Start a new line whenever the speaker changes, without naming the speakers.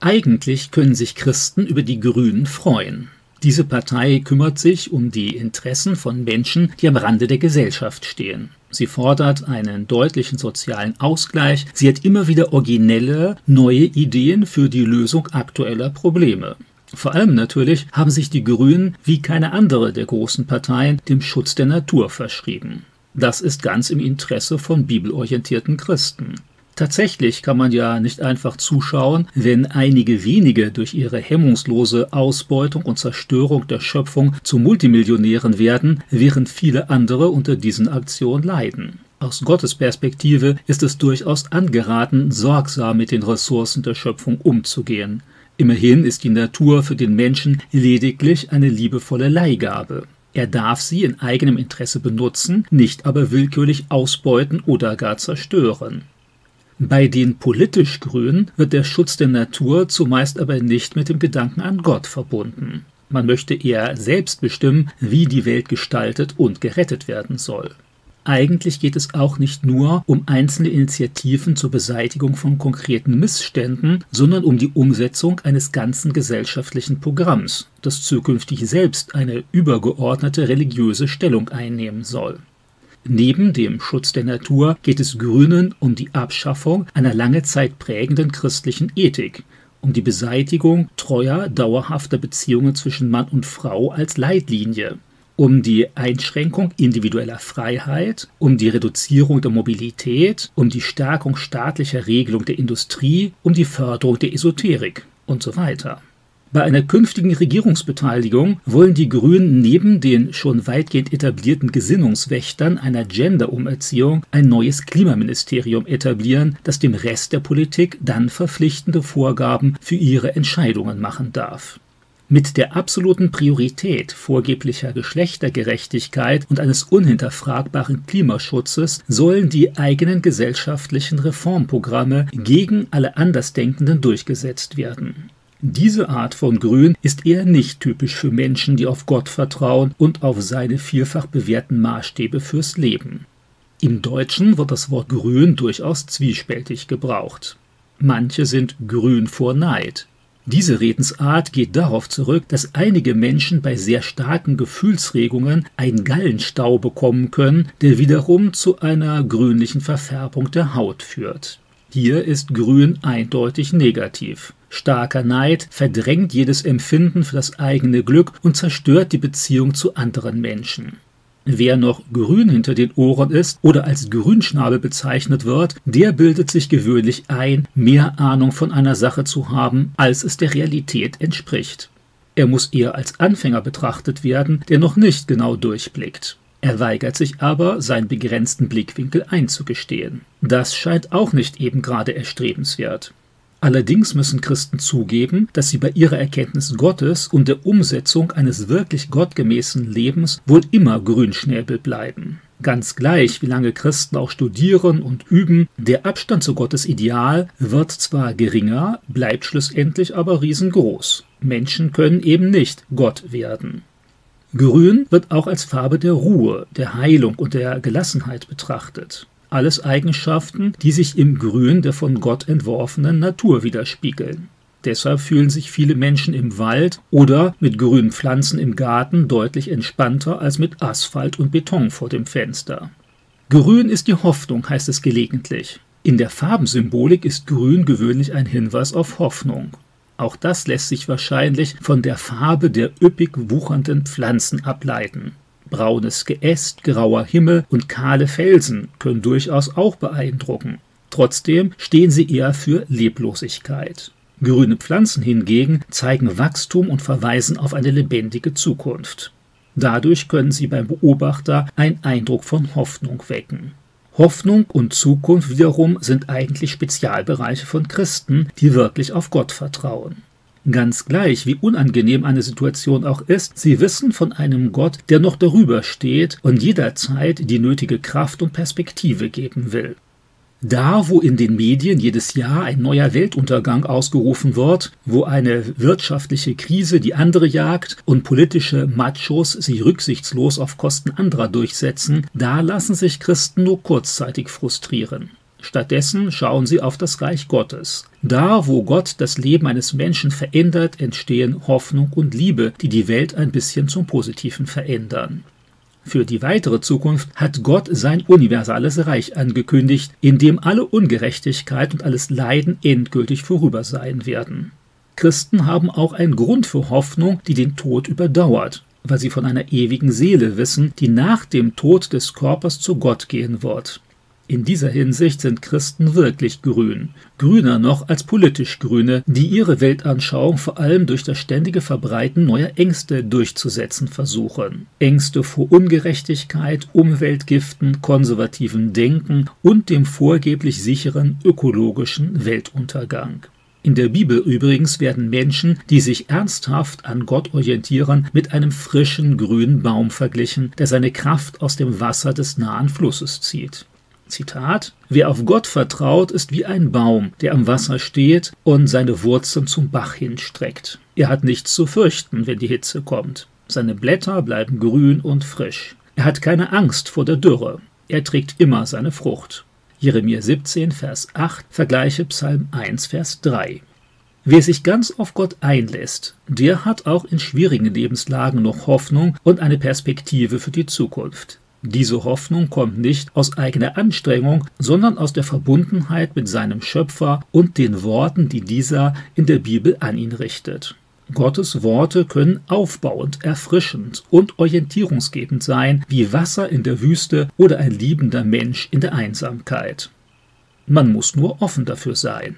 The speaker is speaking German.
Eigentlich können sich Christen über die Grünen freuen. Diese Partei kümmert sich um die Interessen von Menschen, die am Rande der Gesellschaft stehen. Sie fordert einen deutlichen sozialen Ausgleich. Sie hat immer wieder originelle, neue Ideen für die Lösung aktueller Probleme. Vor allem natürlich haben sich die Grünen wie keine andere der großen Parteien dem Schutz der Natur verschrieben. Das ist ganz im Interesse von bibelorientierten Christen. Tatsächlich kann man ja nicht einfach zuschauen, wenn einige wenige durch ihre hemmungslose Ausbeutung und Zerstörung der Schöpfung zu Multimillionären werden, während viele andere unter diesen Aktionen leiden. Aus Gottes Perspektive ist es durchaus angeraten, sorgsam mit den Ressourcen der Schöpfung umzugehen. Immerhin ist die Natur für den Menschen lediglich eine liebevolle Leihgabe. Er darf sie in eigenem Interesse benutzen, nicht aber willkürlich ausbeuten oder gar zerstören. Bei den politisch Grünen wird der Schutz der Natur zumeist aber nicht mit dem Gedanken an Gott verbunden. Man möchte eher selbst bestimmen, wie die Welt gestaltet und gerettet werden soll. Eigentlich geht es auch nicht nur um einzelne Initiativen zur Beseitigung von konkreten Missständen, sondern um die Umsetzung eines ganzen gesellschaftlichen Programms, das zukünftig selbst eine übergeordnete religiöse Stellung einnehmen soll. Neben dem Schutz der Natur geht es Grünen um die Abschaffung einer lange Zeit prägenden christlichen Ethik, um die Beseitigung treuer, dauerhafter Beziehungen zwischen Mann und Frau als Leitlinie, um die Einschränkung individueller Freiheit, um die Reduzierung der Mobilität, um die Stärkung staatlicher Regelung der Industrie, um die Förderung der Esoterik und so weiter. Bei einer künftigen Regierungsbeteiligung wollen die Grünen neben den schon weitgehend etablierten Gesinnungswächtern einer Gender-Umerziehung ein neues Klimaministerium etablieren, das dem Rest der Politik dann verpflichtende Vorgaben für ihre Entscheidungen machen darf. Mit der absoluten Priorität vorgeblicher Geschlechtergerechtigkeit und eines unhinterfragbaren Klimaschutzes sollen die eigenen gesellschaftlichen Reformprogramme gegen alle Andersdenkenden durchgesetzt werden. Diese Art von Grün ist eher nicht typisch für Menschen, die auf Gott vertrauen und auf seine vielfach bewährten Maßstäbe fürs Leben. Im Deutschen wird das Wort grün durchaus zwiespältig gebraucht. Manche sind grün vor Neid, diese Redensart geht darauf zurück, dass einige Menschen bei sehr starken Gefühlsregungen einen Gallenstau bekommen können, der wiederum zu einer grünlichen Verfärbung der Haut führt. Hier ist Grün eindeutig negativ. Starker Neid verdrängt jedes Empfinden für das eigene Glück und zerstört die Beziehung zu anderen Menschen. Wer noch grün hinter den Ohren ist oder als Grünschnabel bezeichnet wird, der bildet sich gewöhnlich ein, mehr Ahnung von einer Sache zu haben, als es der Realität entspricht. Er muss eher als Anfänger betrachtet werden, der noch nicht genau durchblickt. Er weigert sich aber, seinen begrenzten Blickwinkel einzugestehen. Das scheint auch nicht eben gerade erstrebenswert. Allerdings müssen Christen zugeben, dass sie bei ihrer Erkenntnis Gottes und der Umsetzung eines wirklich gottgemäßen Lebens wohl immer Grünschnäbel bleiben. Ganz gleich, wie lange Christen auch studieren und üben, der Abstand zu Gottes Ideal wird zwar geringer, bleibt schlussendlich aber riesengroß. Menschen können eben nicht Gott werden. Grün wird auch als Farbe der Ruhe, der Heilung und der Gelassenheit betrachtet alles Eigenschaften, die sich im Grün der von Gott entworfenen Natur widerspiegeln. Deshalb fühlen sich viele Menschen im Wald oder mit grünen Pflanzen im Garten deutlich entspannter als mit Asphalt und Beton vor dem Fenster. Grün ist die Hoffnung, heißt es gelegentlich. In der Farbensymbolik ist Grün gewöhnlich ein Hinweis auf Hoffnung. Auch das lässt sich wahrscheinlich von der Farbe der üppig wuchernden Pflanzen ableiten. Braunes Geäst, grauer Himmel und kahle Felsen können durchaus auch beeindrucken. Trotzdem stehen sie eher für Leblosigkeit. Grüne Pflanzen hingegen zeigen Wachstum und verweisen auf eine lebendige Zukunft. Dadurch können sie beim Beobachter einen Eindruck von Hoffnung wecken. Hoffnung und Zukunft wiederum sind eigentlich Spezialbereiche von Christen, die wirklich auf Gott vertrauen. Ganz gleich, wie unangenehm eine Situation auch ist, sie wissen von einem Gott, der noch darüber steht und jederzeit die nötige Kraft und Perspektive geben will. Da, wo in den Medien jedes Jahr ein neuer Weltuntergang ausgerufen wird, wo eine wirtschaftliche Krise die andere jagt und politische Machos sich rücksichtslos auf Kosten anderer durchsetzen, da lassen sich Christen nur kurzzeitig frustrieren. Stattdessen schauen sie auf das Reich Gottes. Da, wo Gott das Leben eines Menschen verändert, entstehen Hoffnung und Liebe, die die Welt ein bisschen zum Positiven verändern. Für die weitere Zukunft hat Gott sein universales Reich angekündigt, in dem alle Ungerechtigkeit und alles Leiden endgültig vorüber sein werden. Christen haben auch einen Grund für Hoffnung, die den Tod überdauert, weil sie von einer ewigen Seele wissen, die nach dem Tod des Körpers zu Gott gehen wird. In dieser Hinsicht sind Christen wirklich grün, grüner noch als politisch Grüne, die ihre Weltanschauung vor allem durch das ständige Verbreiten neuer Ängste durchzusetzen versuchen. Ängste vor Ungerechtigkeit, Umweltgiften, konservativem Denken und dem vorgeblich sicheren ökologischen Weltuntergang. In der Bibel übrigens werden Menschen, die sich ernsthaft an Gott orientieren, mit einem frischen grünen Baum verglichen, der seine Kraft aus dem Wasser des nahen Flusses zieht. Zitat, wer auf Gott vertraut, ist wie ein Baum, der am Wasser steht und seine Wurzeln zum Bach hinstreckt. Er hat nichts zu fürchten, wenn die Hitze kommt. Seine Blätter bleiben grün und frisch. Er hat keine Angst vor der Dürre. Er trägt immer seine Frucht. Jeremia 17, Vers 8, vergleiche Psalm 1, Vers 3. Wer sich ganz auf Gott einlässt, der hat auch in schwierigen Lebenslagen noch Hoffnung und eine Perspektive für die Zukunft. Diese Hoffnung kommt nicht aus eigener Anstrengung, sondern aus der Verbundenheit mit seinem Schöpfer und den Worten, die dieser in der Bibel an ihn richtet. Gottes Worte können aufbauend, erfrischend und orientierungsgebend sein, wie Wasser in der Wüste oder ein liebender Mensch in der Einsamkeit. Man muss nur offen dafür sein.